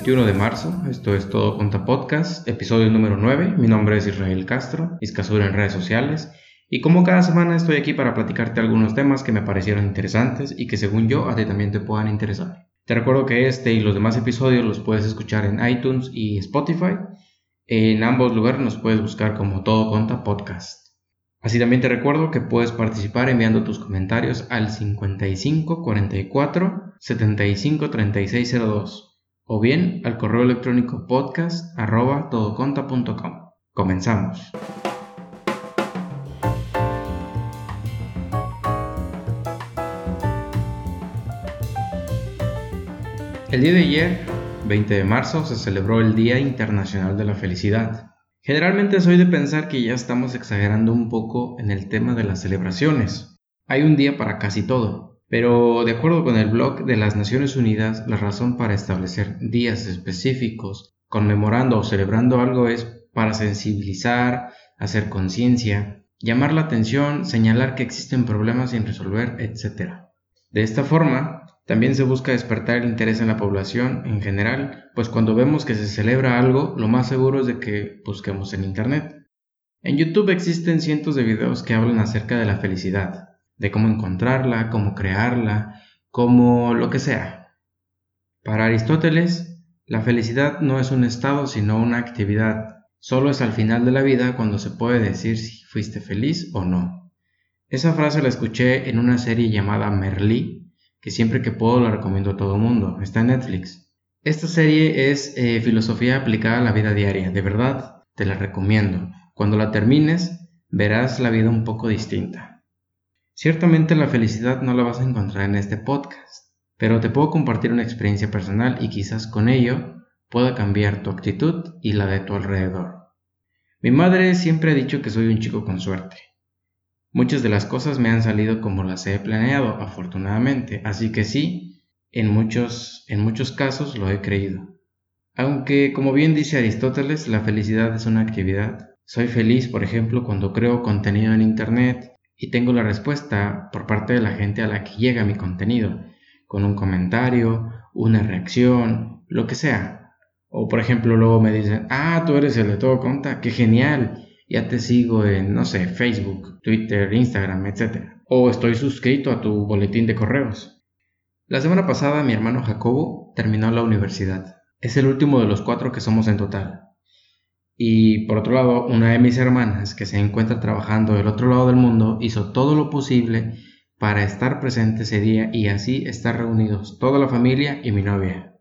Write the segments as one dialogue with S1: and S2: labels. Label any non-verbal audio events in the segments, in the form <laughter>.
S1: Hoy es jueves 21 de marzo, esto es Todo Conta Podcast, episodio número 9. Mi nombre es Israel Castro, Iscasura en redes sociales, y como cada semana estoy aquí para platicarte algunos temas que me parecieron interesantes y que según yo a ti también te puedan interesar. Te recuerdo que este y los demás episodios los puedes escuchar en iTunes y Spotify. En ambos lugares nos puedes buscar como Todo Conta Podcast. Así también te recuerdo que puedes participar enviando tus comentarios al 55 44 75 36 02 o bien al correo electrónico podcast. Comenzamos. El día de ayer, 20 de marzo, se celebró el Día Internacional de la Felicidad. Generalmente soy de pensar que ya estamos exagerando un poco en el tema de las celebraciones. Hay un día para casi todo, pero de acuerdo con el blog de las Naciones Unidas, la razón para establecer días específicos conmemorando o celebrando algo es para sensibilizar, hacer conciencia, llamar la atención, señalar que existen problemas sin resolver, etc. De esta forma, también se busca despertar el interés en la población en general, pues cuando vemos que se celebra algo, lo más seguro es de que busquemos en Internet. En YouTube existen cientos de videos que hablan acerca de la felicidad, de cómo encontrarla, cómo crearla, cómo lo que sea. Para Aristóteles, la felicidad no es un estado sino una actividad. Solo es al final de la vida cuando se puede decir si fuiste feliz o no. Esa frase la escuché en una serie llamada Merlí que siempre que puedo la recomiendo a todo mundo. Está en Netflix. Esta serie es eh, filosofía aplicada a la vida diaria. De verdad, te la recomiendo. Cuando la termines, verás la vida un poco distinta. Ciertamente la felicidad no la vas a encontrar en este podcast, pero te puedo compartir una experiencia personal y quizás con ello pueda cambiar tu actitud y la de tu alrededor. Mi madre siempre ha dicho que soy un chico con suerte. Muchas de las cosas me han salido como las he planeado, afortunadamente, así que sí, en muchos, en muchos casos lo he creído. Aunque, como bien dice Aristóteles, la felicidad es una actividad. Soy feliz, por ejemplo, cuando creo contenido en Internet y tengo la respuesta por parte de la gente a la que llega mi contenido, con un comentario, una reacción, lo que sea. O por ejemplo luego me dicen, ah, tú eres el de todo conta, qué genial ya te sigo en, no sé, Facebook, Twitter, Instagram, etc. O estoy suscrito a tu boletín de correos. La semana pasada mi hermano Jacobo terminó la universidad. Es el último de los cuatro que somos en total. Y por otro lado, una de mis hermanas, que se encuentra trabajando del otro lado del mundo, hizo todo lo posible para estar presente ese día y así estar reunidos toda la familia y mi novia.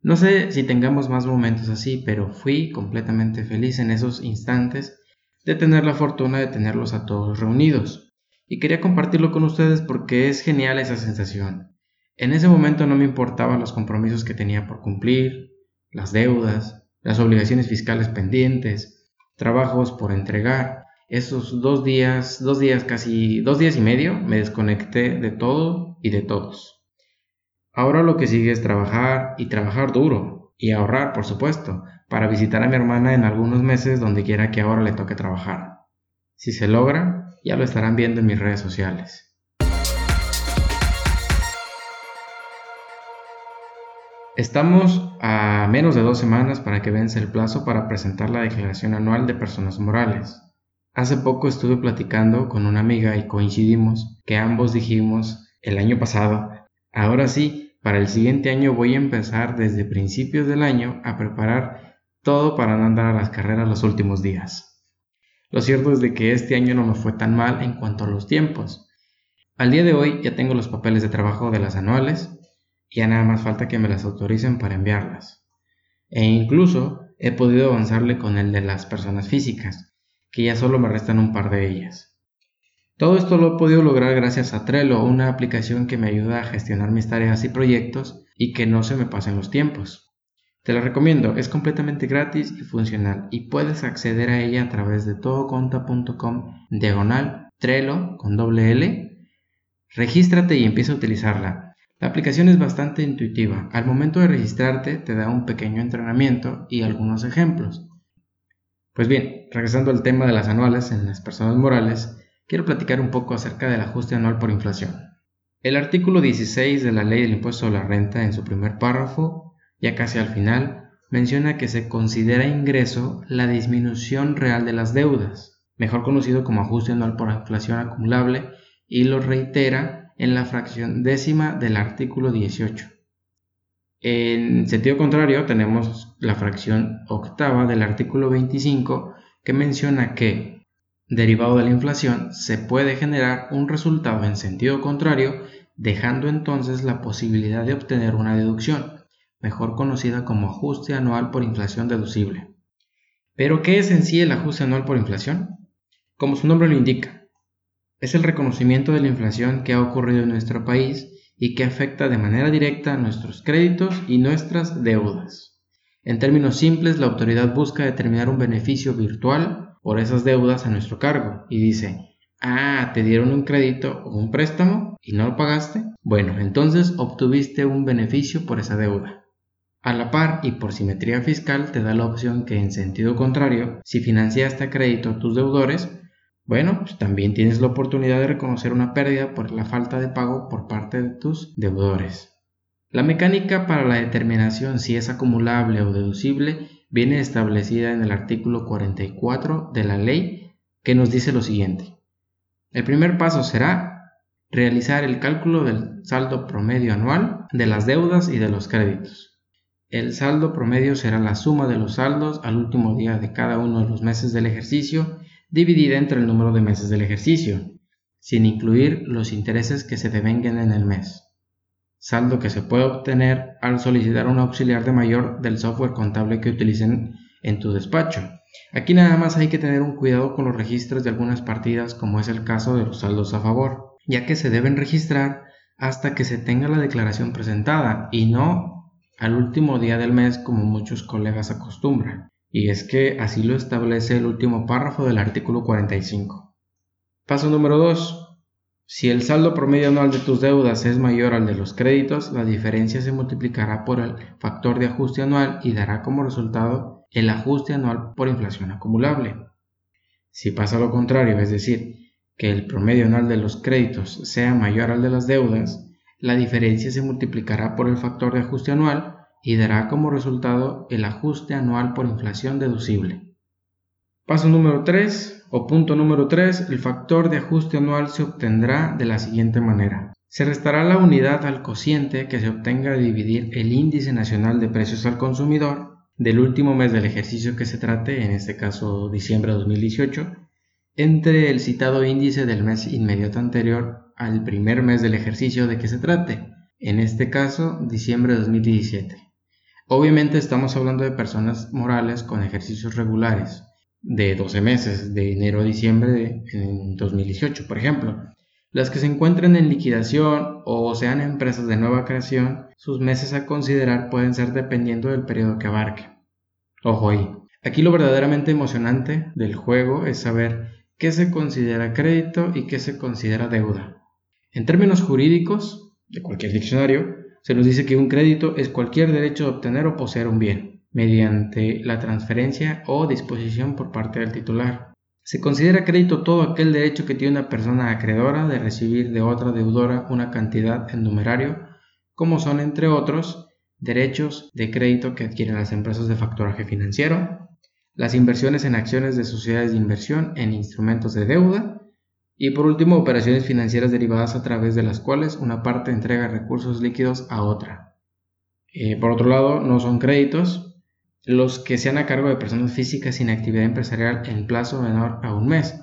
S1: No sé si tengamos más momentos así, pero fui completamente feliz en esos instantes de tener la fortuna de tenerlos a todos reunidos. Y quería compartirlo con ustedes porque es genial esa sensación. En ese momento no me importaban los compromisos que tenía por cumplir, las deudas, las obligaciones fiscales pendientes, trabajos por entregar. Esos dos días, dos días casi, dos días y medio, me desconecté de todo y de todos. Ahora lo que sigue es trabajar y trabajar duro y ahorrar, por supuesto, para visitar a mi hermana en algunos meses donde quiera que ahora le toque trabajar. Si se logra, ya lo estarán viendo en mis redes sociales. Estamos a menos de dos semanas para que vence el plazo para presentar la declaración anual de personas morales. Hace poco estuve platicando con una amiga y coincidimos que ambos dijimos el año pasado Ahora sí, para el siguiente año voy a empezar desde principios del año a preparar todo para no andar a las carreras los últimos días. Lo cierto es de que este año no me fue tan mal en cuanto a los tiempos. Al día de hoy ya tengo los papeles de trabajo de las anuales ya nada más falta que me las autoricen para enviarlas. E incluso he podido avanzarle con el de las personas físicas, que ya solo me restan un par de ellas. Todo esto lo he podido lograr gracias a Trello, una aplicación que me ayuda a gestionar mis tareas y proyectos y que no se me pasen los tiempos. Te la recomiendo, es completamente gratis y funcional y puedes acceder a ella a través de todoconta.com diagonal Trello con doble L. Regístrate y empieza a utilizarla. La aplicación es bastante intuitiva. Al momento de registrarte te da un pequeño entrenamiento y algunos ejemplos. Pues bien, regresando al tema de las anuales en las personas morales, quiero platicar un poco acerca del ajuste anual por inflación. El artículo 16 de la ley del impuesto a la renta en su primer párrafo, ya casi al final, menciona que se considera ingreso la disminución real de las deudas, mejor conocido como ajuste anual por inflación acumulable, y lo reitera en la fracción décima del artículo 18. En sentido contrario, tenemos la fracción octava del artículo 25 que menciona que, derivado de la inflación, se puede generar un resultado en sentido contrario, dejando entonces la posibilidad de obtener una deducción, mejor conocida como ajuste anual por inflación deducible. Pero, ¿qué es en sí el ajuste anual por inflación? Como su nombre lo indica, es el reconocimiento de la inflación que ha ocurrido en nuestro país y que afecta de manera directa a nuestros créditos y nuestras deudas. En términos simples, la autoridad busca determinar un beneficio virtual por esas deudas a nuestro cargo y dice, ah, te dieron un crédito o un préstamo y no lo pagaste. Bueno, entonces obtuviste un beneficio por esa deuda. A la par y por simetría fiscal te da la opción que en sentido contrario, si financiaste a crédito tus deudores, bueno, pues también tienes la oportunidad de reconocer una pérdida por la falta de pago por parte de tus deudores. La mecánica para la determinación si es acumulable o deducible viene establecida en el artículo 44 de la ley que nos dice lo siguiente. El primer paso será realizar el cálculo del saldo promedio anual de las deudas y de los créditos. El saldo promedio será la suma de los saldos al último día de cada uno de los meses del ejercicio dividida entre el número de meses del ejercicio, sin incluir los intereses que se devenguen en el mes saldo que se puede obtener al solicitar un auxiliar de mayor del software contable que utilicen en tu despacho. Aquí nada más hay que tener un cuidado con los registros de algunas partidas como es el caso de los saldos a favor, ya que se deben registrar hasta que se tenga la declaración presentada y no al último día del mes como muchos colegas acostumbran. Y es que así lo establece el último párrafo del artículo 45. Paso número 2. Si el saldo promedio anual de tus deudas es mayor al de los créditos, la diferencia se multiplicará por el factor de ajuste anual y dará como resultado el ajuste anual por inflación acumulable. Si pasa lo contrario, es decir, que el promedio anual de los créditos sea mayor al de las deudas, la diferencia se multiplicará por el factor de ajuste anual y dará como resultado el ajuste anual por inflación deducible. Paso número 3. O punto número 3, el factor de ajuste anual se obtendrá de la siguiente manera. Se restará la unidad al cociente que se obtenga de dividir el índice nacional de precios al consumidor del último mes del ejercicio que se trate, en este caso diciembre de 2018, entre el citado índice del mes inmediato anterior al primer mes del ejercicio de que se trate, en este caso diciembre de 2017. Obviamente estamos hablando de personas morales con ejercicios regulares, de 12 meses, de enero a diciembre en 2018, por ejemplo. Las que se encuentren en liquidación o sean empresas de nueva creación, sus meses a considerar pueden ser dependiendo del periodo que abarque. Ojo ahí. Aquí lo verdaderamente emocionante del juego es saber qué se considera crédito y qué se considera deuda. En términos jurídicos, de cualquier diccionario, se nos dice que un crédito es cualquier derecho de obtener o poseer un bien mediante la transferencia o disposición por parte del titular. Se considera crédito todo aquel derecho que tiene una persona acreedora de recibir de otra deudora una cantidad en numerario, como son, entre otros, derechos de crédito que adquieren las empresas de factoraje financiero, las inversiones en acciones de sociedades de inversión en instrumentos de deuda, y por último, operaciones financieras derivadas a través de las cuales una parte entrega recursos líquidos a otra. Eh, por otro lado, no son créditos, los que sean a cargo de personas físicas sin actividad empresarial en plazo menor a un mes,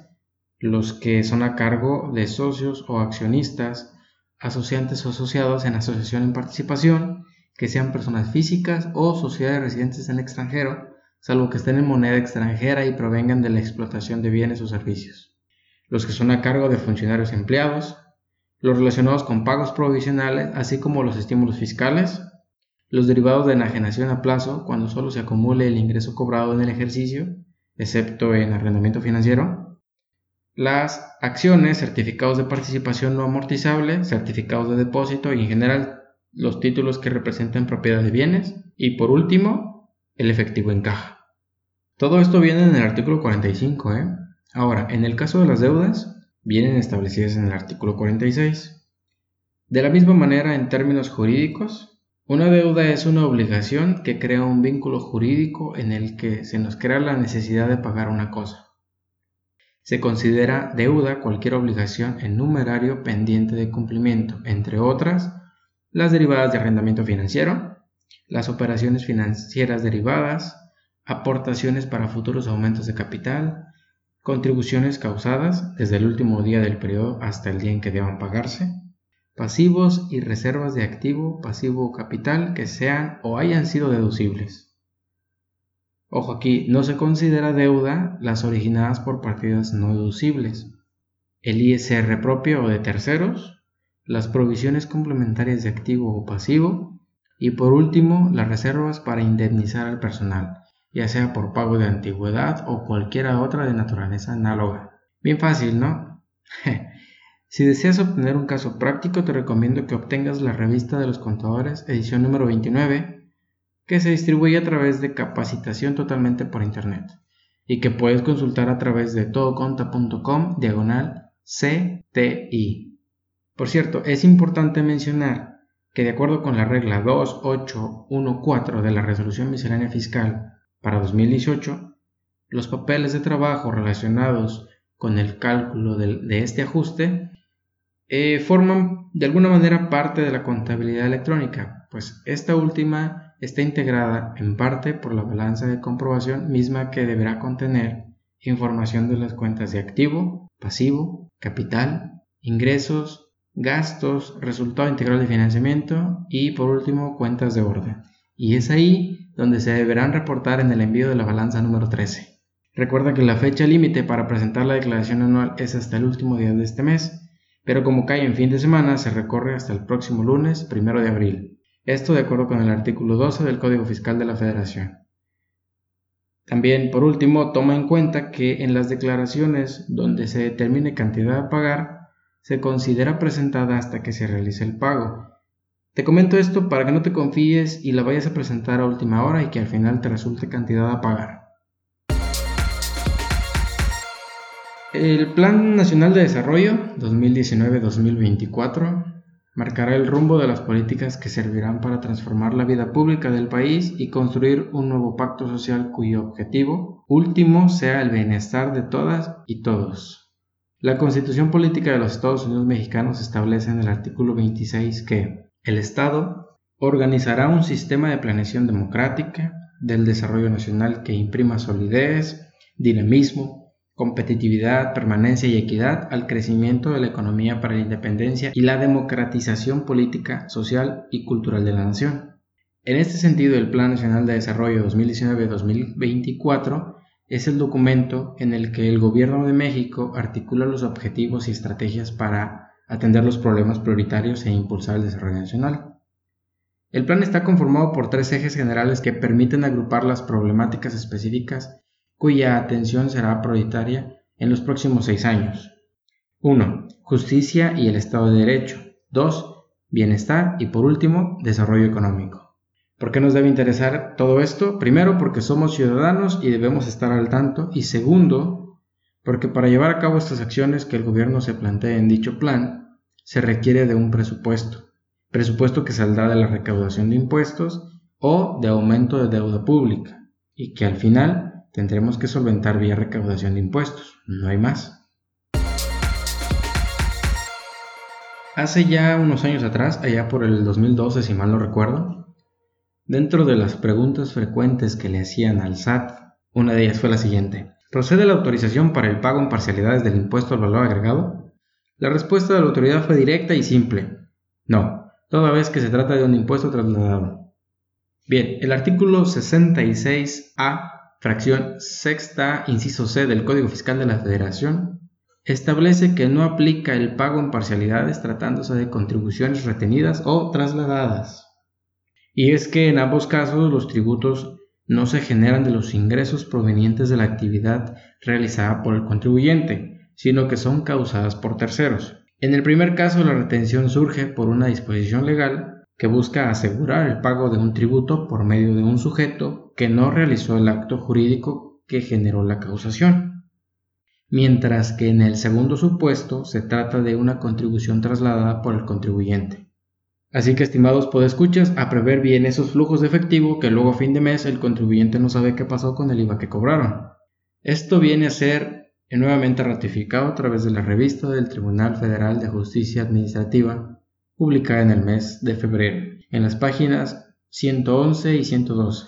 S1: los que son a cargo de socios o accionistas, asociantes o asociados en asociación en participación, que sean personas físicas o sociedades residentes en el extranjero, salvo que estén en moneda extranjera y provengan de la explotación de bienes o servicios, los que son a cargo de funcionarios empleados, los relacionados con pagos provisionales, así como los estímulos fiscales, los derivados de enajenación a plazo cuando solo se acumule el ingreso cobrado en el ejercicio, excepto en arrendamiento financiero, las acciones, certificados de participación no amortizable, certificados de depósito y en general los títulos que representen propiedad de bienes y por último el efectivo en caja. Todo esto viene en el artículo 45. ¿eh? Ahora, en el caso de las deudas, vienen establecidas en el artículo 46. De la misma manera, en términos jurídicos, una deuda es una obligación que crea un vínculo jurídico en el que se nos crea la necesidad de pagar una cosa. Se considera deuda cualquier obligación en numerario pendiente de cumplimiento, entre otras, las derivadas de arrendamiento financiero, las operaciones financieras derivadas, aportaciones para futuros aumentos de capital, contribuciones causadas desde el último día del periodo hasta el día en que deban pagarse, pasivos y reservas de activo, pasivo o capital que sean o hayan sido deducibles. Ojo aquí, no se considera deuda las originadas por partidas no deducibles, el ISR propio o de terceros, las provisiones complementarias de activo o pasivo y por último las reservas para indemnizar al personal, ya sea por pago de antigüedad o cualquiera otra de naturaleza análoga. Bien fácil, ¿no? <laughs> si deseas obtener un caso práctico, te recomiendo que obtengas la revista de los contadores, edición número 29, que se distribuye a través de capacitación totalmente por Internet y que puedes consultar a través de todoconta.com diagonal CTI. Por cierto, es importante mencionar que de acuerdo con la regla 2814 de la resolución miscelánea fiscal para 2018, los papeles de trabajo relacionados con el cálculo de, este ajuste eh, forman de alguna manera parte de la contabilidad electrónica, pues esta última está integrada en parte por la balanza de comprobación misma que deberá contener información de las cuentas de activo, pasivo, capital, ingresos, gastos, resultado integral de financiamiento y por último cuentas de orden. Y es ahí donde se deberán reportar en el envío de la balanza número 13. Recuerda que la fecha límite para presentar la declaración anual es hasta el último día de este mes, pero como cae en fin de semana se recorre hasta el próximo lunes, primero de abril. Esto de acuerdo con el artículo 12 del Código Fiscal de la Federación. También, por último, toma en cuenta que en las declaraciones donde se determine cantidad a pagar, se considera presentada hasta que se realice el pago, te comento esto para que no te confíes y la vayas a presentar a última hora y que al final te resulte cantidad a pagar. El Plan Nacional de Desarrollo 2019-2024 marcará el rumbo de las políticas que servirán para transformar la vida pública del país y construir un nuevo pacto social cuyo objetivo último sea el bienestar de todas y todos. La Constitución Política de los Estados Unidos Mexicanos establece en el artículo 26 que el Estado organizará un sistema de planeación democrática del desarrollo nacional que imprima solidez, dinamismo, competitividad, permanencia y equidad al crecimiento de la economía para la independencia y la democratización política, social y cultural de la nación. En este sentido, el Plan Nacional de Desarrollo 2019-2024 es el documento en el que el Gobierno de México articula los objetivos y estrategias para atender los problemas prioritarios e impulsar el desarrollo nacional. El plan está conformado por tres ejes generales que permiten agrupar las problemáticas específicas cuya atención será prioritaria en los próximos seis años. 1. Justicia y el Estado de Derecho. 2. Bienestar y por último, desarrollo económico. ¿Por qué nos debe interesar todo esto? Primero, porque somos ciudadanos y debemos estar al tanto. Y segundo, porque para llevar a cabo estas acciones que el gobierno se plantea en dicho plan, se requiere de un presupuesto, presupuesto que saldrá de la recaudación de impuestos o de aumento de deuda pública, y que al final tendremos que solventar vía recaudación de impuestos, no hay más. Hace ya unos años atrás, allá por el 2012 si mal no recuerdo, dentro de las preguntas frecuentes que le hacían al SAT, una de ellas fue la siguiente. ¿Procede la autorización para el pago en parcialidades del impuesto al valor agregado? La respuesta de la autoridad fue directa y simple. No, toda vez que se trata de un impuesto trasladado. Bien, el artículo 66A, fracción sexta, inciso C del Código Fiscal de la Federación, establece que no aplica el pago en parcialidades tratándose de contribuciones retenidas o trasladadas. Y es que en ambos casos los tributos no se generan de los ingresos provenientes de la actividad realizada por el contribuyente, sino que son causadas por terceros. En el primer caso, la retención surge por una disposición legal que busca asegurar el pago de un tributo por medio de un sujeto que no realizó el acto jurídico que generó la causación. mientras que en el segundo supuesto se trata de una contribución trasladada por el contribuyente. Así que, estimados podescuchas, a prever bien esos flujos de efectivo que luego a fin de mes el contribuyente no sabe qué pasó con el IVA que cobraron. Esto viene a ser nuevamente ratificado a través de la revista del Tribunal Federal de Justicia Administrativa, publicada en el mes de febrero, en las páginas 111 y 112.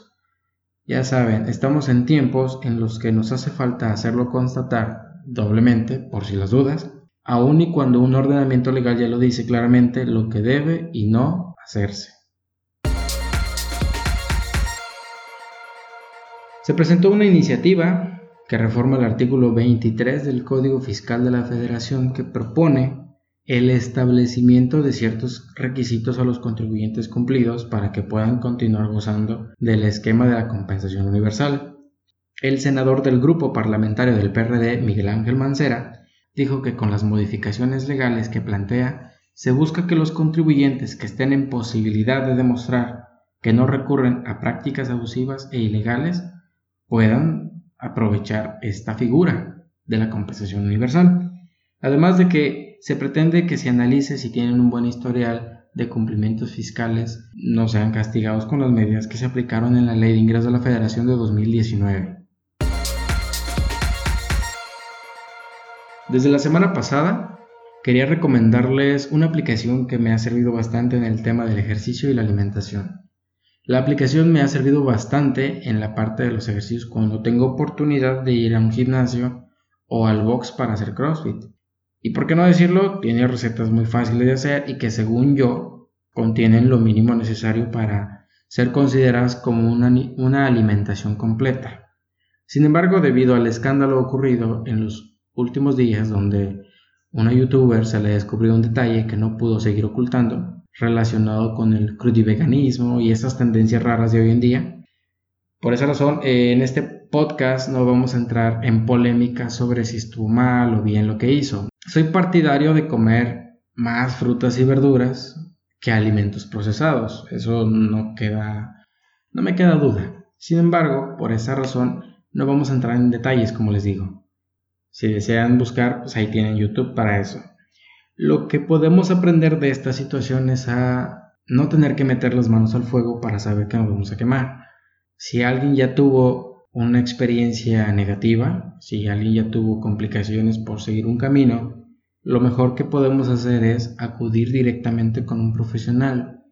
S1: Ya saben, estamos en tiempos en los que nos hace falta hacerlo constatar doblemente, por si las dudas, aun y cuando un ordenamiento legal ya lo dice claramente lo que debe y no hacerse. Se presentó una iniciativa que reforma el artículo 23 del Código Fiscal de la Federación que propone el establecimiento de ciertos requisitos a los contribuyentes cumplidos para que puedan continuar gozando del esquema de la compensación universal. El senador del grupo parlamentario del PRD, Miguel Ángel Mancera, dijo que con las modificaciones legales que plantea, se busca que los contribuyentes que estén en posibilidad de demostrar que no recurren a prácticas abusivas e ilegales puedan aprovechar esta figura de la compensación universal. Además de que se pretende que se analice si tienen un buen historial de cumplimientos fiscales, no sean castigados con las medidas que se aplicaron en la Ley de Ingresos de la Federación de 2019. Desde la semana pasada quería recomendarles una aplicación que me ha servido bastante en el tema del ejercicio y la alimentación. La aplicación me ha servido bastante en la parte de los ejercicios cuando tengo oportunidad de ir a un gimnasio o al box para hacer CrossFit. Y por qué no decirlo, tiene recetas muy fáciles de hacer y que según yo contienen lo mínimo necesario para ser consideradas como una, una alimentación completa. Sin embargo, debido al escándalo ocurrido en los últimos días donde una youtuber se le descubrió un detalle que no pudo seguir ocultando relacionado con el crudiveganismo y esas tendencias raras de hoy en día. Por esa razón, en este podcast no vamos a entrar en polémica sobre si estuvo mal o bien lo que hizo. Soy partidario de comer más frutas y verduras que alimentos procesados. Eso no queda, no me queda duda. Sin embargo, por esa razón no vamos a entrar en detalles, como les digo. Si desean buscar, pues ahí tienen YouTube para eso. Lo que podemos aprender de esta situación es a no tener que meter las manos al fuego para saber que nos vamos a quemar. Si alguien ya tuvo una experiencia negativa, si alguien ya tuvo complicaciones por seguir un camino, lo mejor que podemos hacer es acudir directamente con un profesional.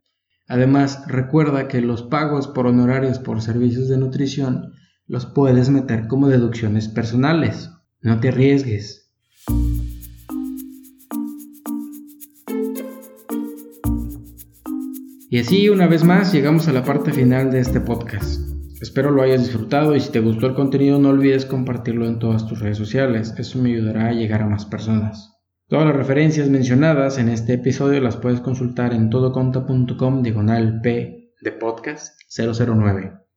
S1: Además, recuerda que los pagos por honorarios por servicios de nutrición los puedes meter como deducciones personales. No te arriesgues. Y así una vez más llegamos a la parte final de este podcast. Espero lo hayas disfrutado y si te gustó el contenido no olvides compartirlo en todas tus redes sociales, eso me ayudará a llegar a más personas. Todas las referencias mencionadas en este episodio las puedes consultar en todoconta.com diagonal P de podcast 009.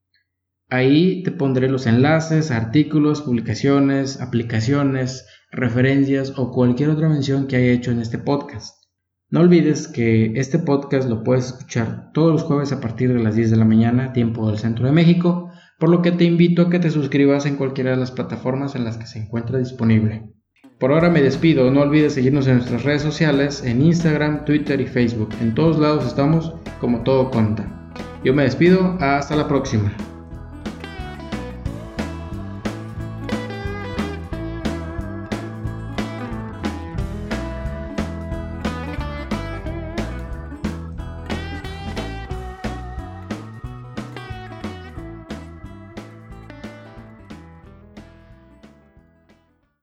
S1: Ahí te pondré los enlaces, artículos, publicaciones, aplicaciones, referencias o cualquier otra mención que haya hecho en este podcast. No olvides que este podcast lo puedes escuchar todos los jueves a partir de las 10 de la mañana, tiempo del centro de México, por lo que te invito a que te suscribas en cualquiera de las plataformas en las que se encuentra disponible. Por ahora me despido, no olvides seguirnos en nuestras redes sociales, en Instagram, Twitter y Facebook. En todos lados estamos como todo cuenta. Yo me despido, hasta la próxima.